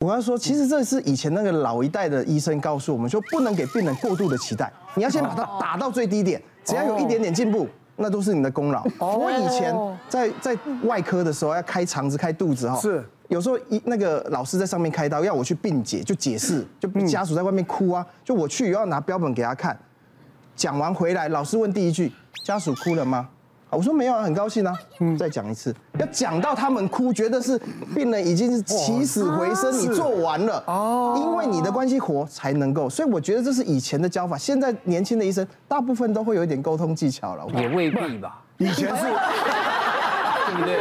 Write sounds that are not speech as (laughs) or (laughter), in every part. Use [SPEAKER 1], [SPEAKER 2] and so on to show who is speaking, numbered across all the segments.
[SPEAKER 1] 我要说，其实这是以前那个老一代的医生告诉我们说，不能给病人过度的期待，你要先把它打到最低点，只要有一点点进步，那都是你的功劳。我以前在在外科的时候要开肠子、开肚子哈，
[SPEAKER 2] 是。
[SPEAKER 1] 有时候一那个老师在上面开刀，要我去病解就解释，就家属在外面哭啊，就我去要拿标本给他看，讲完回来，老师问第一句：家属哭了吗？我说没有啊，很高兴啊。嗯，再讲一次，要讲到他们哭，觉得是病人已经是起死回生，你做完了哦，因为你的关系活才能够。所以我觉得这是以前的教法，现在年轻的医生大部分都会有一点沟通技巧了。
[SPEAKER 3] 也未必吧，
[SPEAKER 2] 以前是，
[SPEAKER 3] 对不对？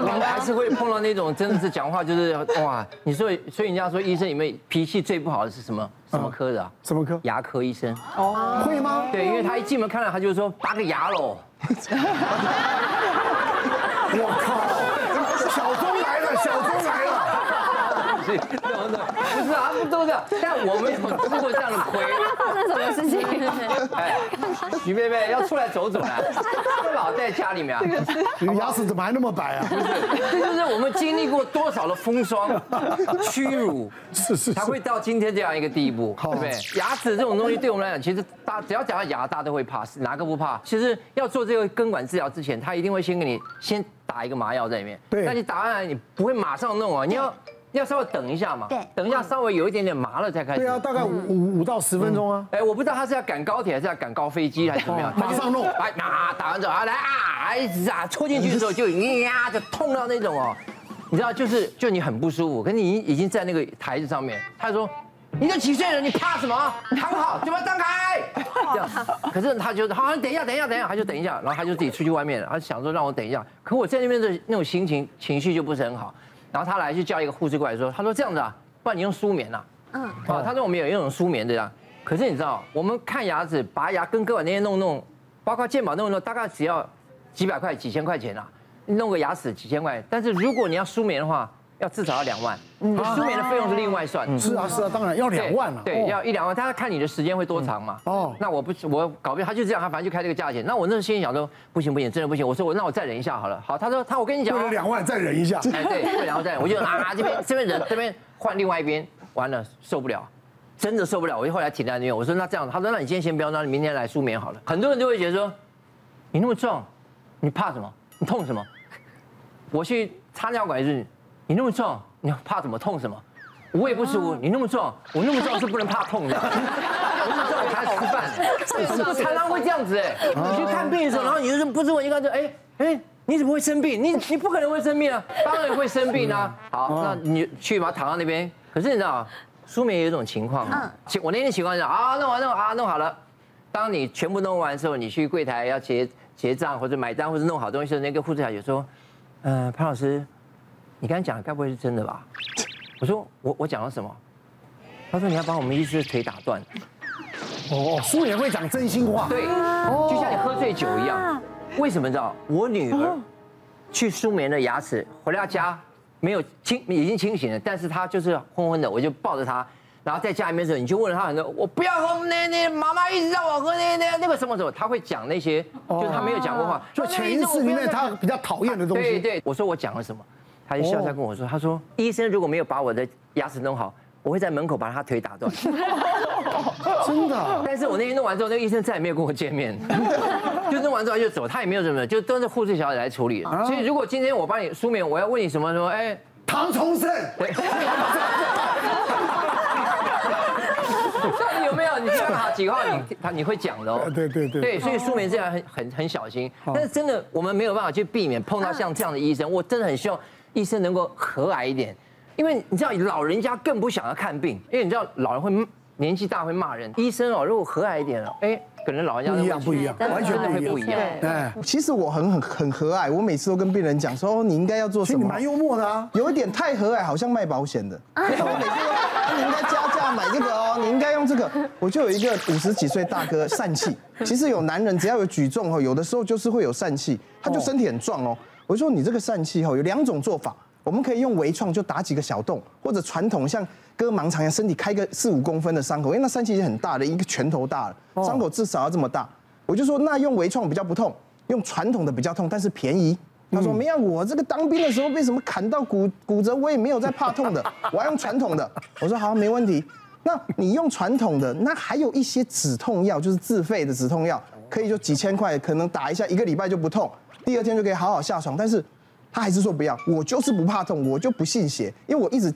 [SPEAKER 3] 我们还是会碰到那种真的是讲话就是哇，你说，所以人家说医生里面脾气最不好的是什么？什么科的啊？
[SPEAKER 2] 什么科？
[SPEAKER 3] 牙科医生。
[SPEAKER 2] 哦，会吗？
[SPEAKER 3] 对，因为他一进门看到他就说拔个牙喽。(laughs)
[SPEAKER 2] 我靠！小钟来了，小钟来了。
[SPEAKER 3] 对对不是啊，不都这样？但我们有吃过这样的亏。
[SPEAKER 4] 发生什么事情？
[SPEAKER 3] 哎，徐贝贝要出来走走啊！不老在家里面啊。
[SPEAKER 2] 你牙齿怎么还那么白啊？
[SPEAKER 3] 不是，这就是我们经历过多少的风霜、(laughs) 屈辱，
[SPEAKER 2] 是是，
[SPEAKER 3] 才会到今天这样一个地步，对不对？牙齿这种东西对我们来讲，其实大只要讲到牙，大家都会怕，哪个不怕？其实要做这个根管治疗之前，他一定会先给你先打一个麻药在里面。
[SPEAKER 2] 对。
[SPEAKER 3] 但你打完你不会马上弄啊，你要。要稍微等一下嘛，对，等一下稍微有一点点麻了再开始。
[SPEAKER 2] 对啊，大概五五五到十分钟啊。
[SPEAKER 3] 哎，我不知道他是要赶高铁还是要赶高飞机还是怎么样。
[SPEAKER 2] 马上弄。
[SPEAKER 3] 哎，那打完之后啊，来啊，一直啊，戳进去的时候就呀，就痛到那种哦，你知道，就是就你很不舒服，可是你已经在那个台子上面，他说，你都几岁了，你怕什么？(laughs) 躺好，嘴巴张开。(laughs) 这样，可是他就好，等一下，等一下，等一下，他就等一下，然后他就自己出去外面了，他想说让我等一下，可我在那边的那种心情情绪就不是很好。然后他来就叫一个护士过来说，他说这样子啊，不然你用舒眠呐。嗯。啊，他说我们有一种舒眠的呀。可是你知道，我们看牙齿、拔牙、跟割完那些弄弄，包括健保弄弄，大概只要几百块、几千块钱啊，弄个牙齿几千块。但是如果你要舒眠的话，要至少要两万。嗯。舒眠的费用是另外算。
[SPEAKER 2] 是啊是啊，当然要两万了。
[SPEAKER 3] 对，要一两万，他要看你的时间会多长嘛。哦。那我不，我搞不定，他就这样，他反正就开这个价钱。那我那时候心里想说，不行不行，真的不行。我说我那我再忍一下好了。好，他说他我跟你讲。
[SPEAKER 2] 两万再忍一下。
[SPEAKER 3] 哎对，两万再忍，我就啊这边这边忍，这边换另外一边，完了受不了，真的受不了。我就后来停在那边，我说那这样，他说那你今天先不要，那你明天来舒眠好了。很多人就会觉得说，你那么壮，你怕什么？你痛什么？我去插尿管是，你那么壮。你怕什么痛什么？我也不舒服。你那么壮，我那么壮是不能怕痛的。(laughs) 我那么壮我才吃饭。很多常常会这样子哎，你去看病的时候，然后你就是不知我一看就哎哎，你怎么会生病？你你不可能会生病啊，当然会生病啊。好，那你去把它躺到那边。可是你知道，舒眠有一种情况，嗯我那天情况是啊，弄完弄啊弄好了。当你全部弄完的时候，你去柜台要结结账或者买单或者弄好东西的时候，那个护士小姐说，嗯，潘老师。你刚才讲的该不会是真的吧？我说我我讲了什么？他说你要把我们医师的腿打断。
[SPEAKER 2] 哦，舒眠会讲真心话。
[SPEAKER 3] 对，就像你喝醉酒一样。为什么你知道？我女儿去舒眠的牙齿回到家没有清，已经清醒了，但是她就是昏昏的，我就抱着她，然后在家里面的时候，你就问了她很多，我不要喝那那，妈妈一直让我喝那那那个什么什么，她会讲那些，就是她没有讲过话，
[SPEAKER 2] 就潜意识里面她比较讨厌的东西。
[SPEAKER 3] 对对，我说我讲了什么？他就笑笑跟我说：“他说医生如果没有把我的牙齿弄好，我会在门口把他腿打断。(laughs) ”
[SPEAKER 2] 真的？(laughs)
[SPEAKER 3] 但是我那天弄完之后，那个医生再也没有跟我见面，(laughs) 就弄完之后他就走，他也没有什么，就都是护士小姐来处理。所以如果今天我帮你舒眠，我要问你什么什么？哎，
[SPEAKER 2] 唐崇盛。对。
[SPEAKER 3] 到底有没有？你讲好几个号，你他你会讲的哦。
[SPEAKER 2] 对对对。
[SPEAKER 3] 对，所以舒眠这样很很很小心。但是真的，我们没有办法去避免碰到像这样的医生。我真的很希望。医生能够和蔼一点，因为你知道老人家更不想要看病，因为你知道老人会年纪大会骂人。医生哦，如果和蔼一点了，哎，可能老人家
[SPEAKER 2] 不一样，不一样，完全会不一样。
[SPEAKER 1] 对，其实我很很很和蔼，我每次都跟病人讲说，哦，你应该要做什么？
[SPEAKER 2] 你蛮幽默的啊，
[SPEAKER 1] 有一点太和蔼，好像卖保险的。(laughs) 我每次说，你应该加价买这个哦，你应该用这个。我就有一个五十几岁大哥疝气，其实有男人只要有举重哦，有的时候就是会有疝气，他就身体很壮哦。我说你这个疝气哦，有两种做法。我们可以用微创，就打几个小洞，或者传统像割盲肠一样，身体开个四五公分的伤口，因为那疝气已经很大的，一个拳头大了，伤口至少要这么大。我就说那用微创比较不痛，用传统的比较痛，但是便宜，他说没有，我这个当兵的时候被什么砍到骨骨折，我也没有在怕痛的，我要用传统的。我说好，没问题。那你用传统的，那还有一些止痛药，就是自费的止痛药，可以就几千块，可能打一下一个礼拜就不痛，第二天就可以好好下床。但是他还是说不要，我就是不怕痛，我就不信邪，因为我一直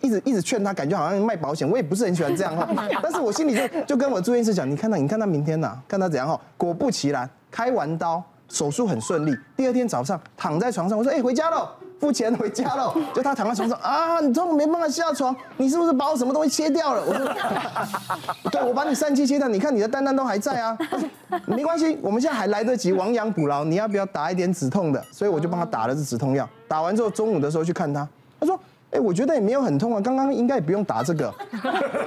[SPEAKER 1] 一直一直劝他，感觉好像卖保险，我也不是很喜欢这样哈。但是我心里就就跟我住院医师讲，你看他，你看他明天呐、啊，看他怎样哈。果不其然，开完刀，手术很顺利，第二天早上躺在床上，我说哎、回家喽。付钱回家了，就他躺在床上啊，你痛没办法下床，你是不是把我什么东西切掉了？我说，(laughs) 对，我把你疝气切掉，你看你的蛋蛋都还在啊。没关系，我们现在还来得及亡羊补牢，你要不要打一点止痛的？所以我就帮他打了这止痛药。打完之后中午的时候去看他，他说，哎，我觉得也没有很痛啊，刚刚应该也不用打这个。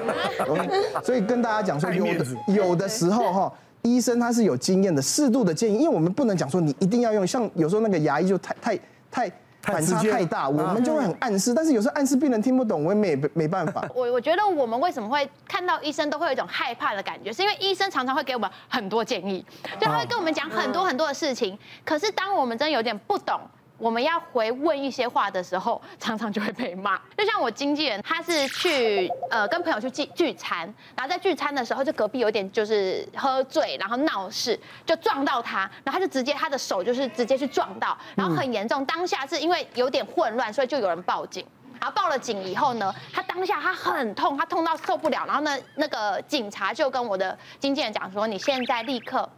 [SPEAKER 1] (laughs) 所以跟大家讲说，有的有的时候哈，医生他是有经验的，适度的建议，因为我们不能讲说你一定要用，像有时候那个牙医就太太太。反差太大，我们就会很暗示，但是有时候暗示病人听不懂，我也没没办法。
[SPEAKER 4] 我我觉得我们为什么会看到医生都会有一种害怕的感觉，是因为医生常常会给我们很多建议，就他会跟我们讲很多很多的事情，可是当我们真的有点不懂。我们要回问一些话的时候，(laughs) 常常就会被骂。就像我经纪人，他是去呃跟朋友去聚聚餐，然后在聚餐的时候，就隔壁有点就是喝醉，然后闹事，就撞到他，然后他就直接他的手就是直接去撞到，然后很严重。当下是因为有点混乱，所以就有人报警。然后报了警以后呢，他当下他很痛，他痛到受不了。然后呢，那个警察就跟我的经纪人讲说：“你现在立刻。”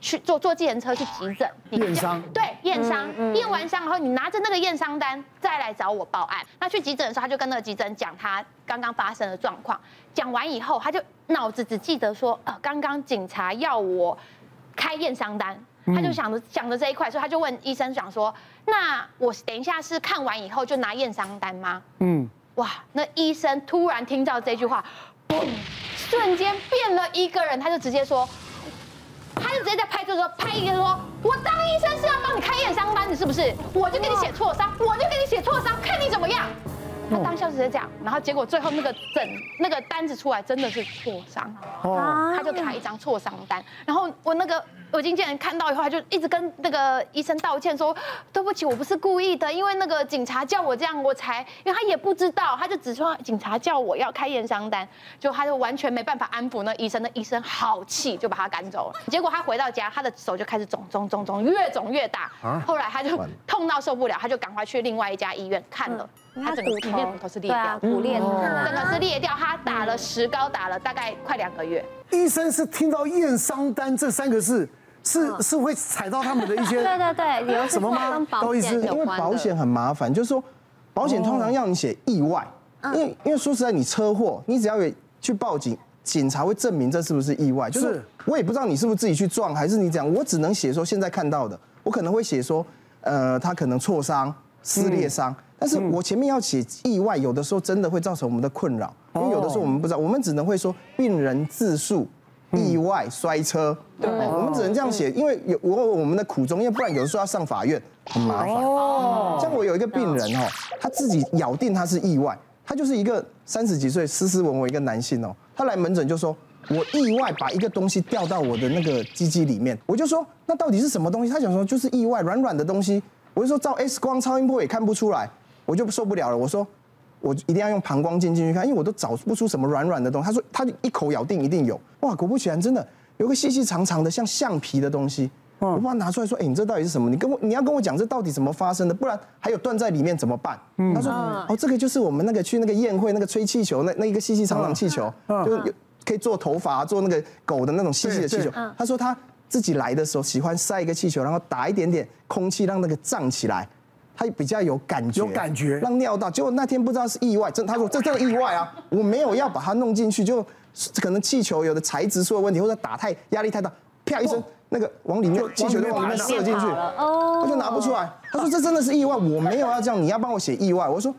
[SPEAKER 4] 去坐坐计程车去急诊，
[SPEAKER 2] 验伤
[SPEAKER 4] 对，验伤，验完伤然后，你拿着那个验伤单再来找我报案。那去急诊的时候，他就跟那个急诊讲他刚刚发生的状况。讲完以后，他就脑子只记得说，呃，刚刚警察要我开验伤单，他就想着想着这一块，所以他就问医生，想说，那我等一下是看完以后就拿验伤单吗？嗯，哇，那医生突然听到这句话，嘣，瞬间变了一个人，他就直接说。直接在拍桌子拍一个说：“我当医生是要帮你开验伤单，的是不是？我就给你写挫伤，我就给你写挫伤，看你怎么样。”他当下直接这样，然后结果最后那个诊那个单子出来真的是挫伤，他就开一张挫伤单，然后我那个。我经纪人看到以后，他就一直跟那个医生道歉，说对不起，我不是故意的，因为那个警察叫我这样，我才，因为他也不知道，他就只说警察叫我要开验伤单，就他就完全没办法安抚那医生，那医生好气，就把他赶走。了。结果他回到家，他的手就开始肿肿肿肿，越肿越大。后来他就痛到受不了，他就赶快去另外一家医院看了，他整个里面骨头是裂掉，骨裂，整个是裂掉，他打了石膏，打了大概快两个月。
[SPEAKER 2] 医生是听到验伤单这三个字。是是会踩到他们的一些 (laughs)
[SPEAKER 4] 对对对，有
[SPEAKER 2] 什么吗？不好意思，
[SPEAKER 1] 因为保险很麻烦，就是说，保险通常要你写意外，因为因为说实在，你车祸，你只要有去报警，警察会证明这是不是意外。就是我也不知道你是不是自己去撞，还是你这样，我只能写说现在看到的，我可能会写说，呃，他可能挫伤、撕裂伤，但是我前面要写意外，有的时候真的会造成我们的困扰，因为有的时候我们不知道，我们只能会说病人自述。意外摔车，对，我们只能这样写，因为有我我们的苦衷，因为不然有的时候要上法院很麻烦。哦，像我有一个病人哦，他自己咬定他是意外，他就是一个三十几岁斯斯文文一个男性哦，他来门诊就说，我意外把一个东西掉到我的那个鸡鸡里面，我就说那到底是什么东西？他想说就是意外软软的东西，我就说照 X 光超音波也看不出来，我就受不了了，我说。我一定要用膀胱镜进去看，因为我都找不出什么软软的东西。他说他一口咬定一定有，哇，果不其然，真的有个细细长长的像橡皮的东西。我把它拿出来说，哎，你这到底是什么？你跟我你要跟我讲这到底怎么发生的？不然还有断在里面怎么办？他说哦，这个就是我们那个去那个宴会那个吹气球那那一个细细长长气球，就有可以做头发做那个狗的那种细细的气球。他说他自己来的时候喜欢塞一个气球，然后打一点点空气让那个胀起来。他比较有感觉，
[SPEAKER 2] 有感觉，
[SPEAKER 1] 让尿道。结果那天不知道是意外，真他说这这个意外啊，我没有要把它弄进去，就可能气球有的材质出了问题，或者打太压力太大，啪一声，那个往里面气球就往里面射进去，他就拿不出来。他说这真的是意外，我没有要这样，你要帮我写意外。我说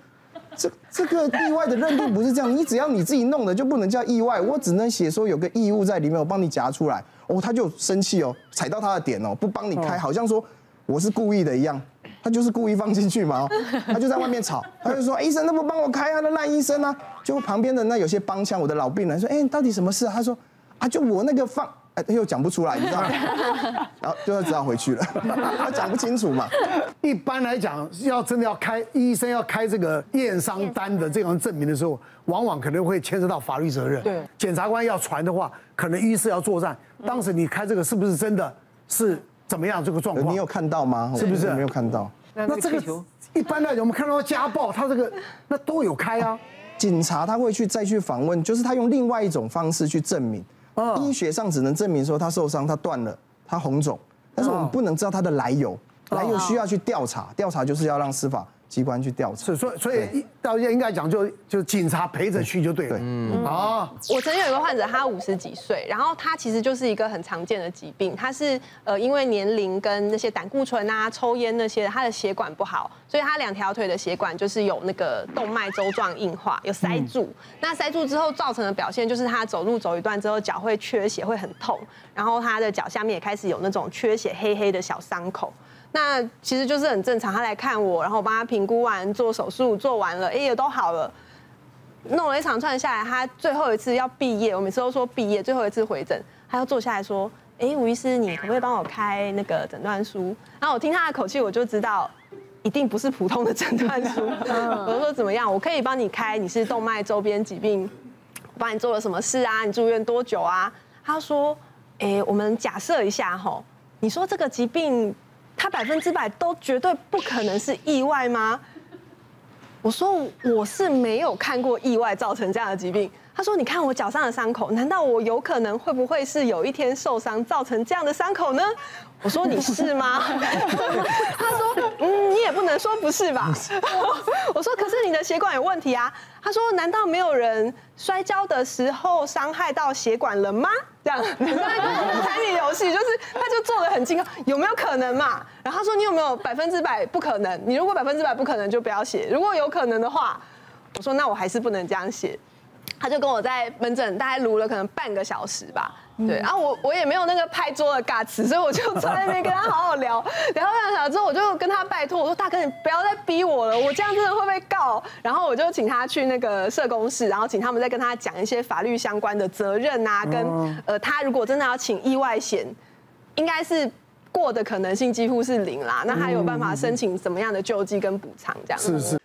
[SPEAKER 1] 这这个意外的认定不是这样，你只要你自己弄的就不能叫意外，我只能写说有个异物在里面，我帮你夹出来。哦，他就生气哦，踩到他的点哦，不帮你开，好像说我是故意的一样。他就是故意放进去嘛，(laughs) 他就在外面吵，他就说医生，那不帮我开啊，那烂医生啊！就旁边的那有些帮腔，我的老病人说，哎，到底什么事啊？他说啊，就我那个放哎，他又讲不出来，你知道吗？(laughs) 然后就只好回去了，(laughs) 他讲不清楚嘛。
[SPEAKER 2] 一般来讲，要真的要开医生要开这个验伤单的这种证明的时候，往往可能会牵涉到法律责任。
[SPEAKER 5] 对，
[SPEAKER 2] 检察官要传的话，可能医师要作战。当时你开这个是不是真的是怎么样这个状况？
[SPEAKER 1] 你有看到吗？
[SPEAKER 2] 是不是
[SPEAKER 1] 没有看到？
[SPEAKER 2] 那这个一般来讲，我们看到家暴，他这个那都有开啊。
[SPEAKER 1] 警察他会去再去访问，就是他用另外一种方式去证明。医学上只能证明说他受伤，他断了，他红肿，但是我们不能知道他的来由，来由需要去调查，调查就是要让司法机关去调查。
[SPEAKER 2] 是，所以所以到应该讲就就警察陪着去就对了。嗯啊，
[SPEAKER 5] 我曾经有一个患者，他五十几岁，然后他其实就是一个很常见的疾病，他是呃因为年龄跟那些胆固醇啊、抽烟那些，他的血管不好，所以他两条腿的血管就是有那个动脉粥状硬化，有塞住。那塞住之后造成的表现就是他走路走一段之后脚会缺血，会很痛，然后他的脚下面也开始有那种缺血黑黑的小伤口。那其实就是很正常，他来看我，然后我帮他评估完，做手术做完了，哎，也都好了，弄了一长串下来，他最后一次要毕业，我每次都说毕业，最后一次回诊，他要坐下来说，哎，吴医师，你可不可以帮我开那个诊断书？然后我听他的口气，我就知道一定不是普通的诊断书。(laughs) 我就说怎么样，我可以帮你开，你是动脉周边疾病，我帮你做了什么事啊？你住院多久啊？他说，哎，我们假设一下吼，你说这个疾病。他百分之百都绝对不可能是意外吗？我说我是没有看过意外造成这样的疾病。他说：“你看我脚上的伤口，难道我有可能会不会是有一天受伤造成这样的伤口呢？”我说：“你是吗？” (laughs) 他说：“嗯，你也不能说不是吧？” (laughs) 我说：“可是你的血管有问题啊。”他说：“难道没有人摔跤的时候伤害到血管了吗？”这样，(laughs) 他在跟我们猜谜游戏，就是他就做得很惊，有没有可能嘛？然后他说：“你有没有百分之百不可能？你如果百分之百不可能，就不要写；如果有可能的话，我说那我还是不能这样写。”他就跟我在门诊大概撸了可能半个小时吧，对，然后我我也没有那个拍桌的尬词，所以我就坐在那边跟他好好聊，(laughs) 聊半个小时之后，我就跟他拜托，我说大哥你不要再逼我了，我这样真的会被告，然后我就请他去那个社工室，然后请他们再跟他讲一些法律相关的责任啊，跟呃他如果真的要请意外险，应该是过的可能性几乎是零啦，那他有办法申请什么样的救济跟补偿这样子？是是。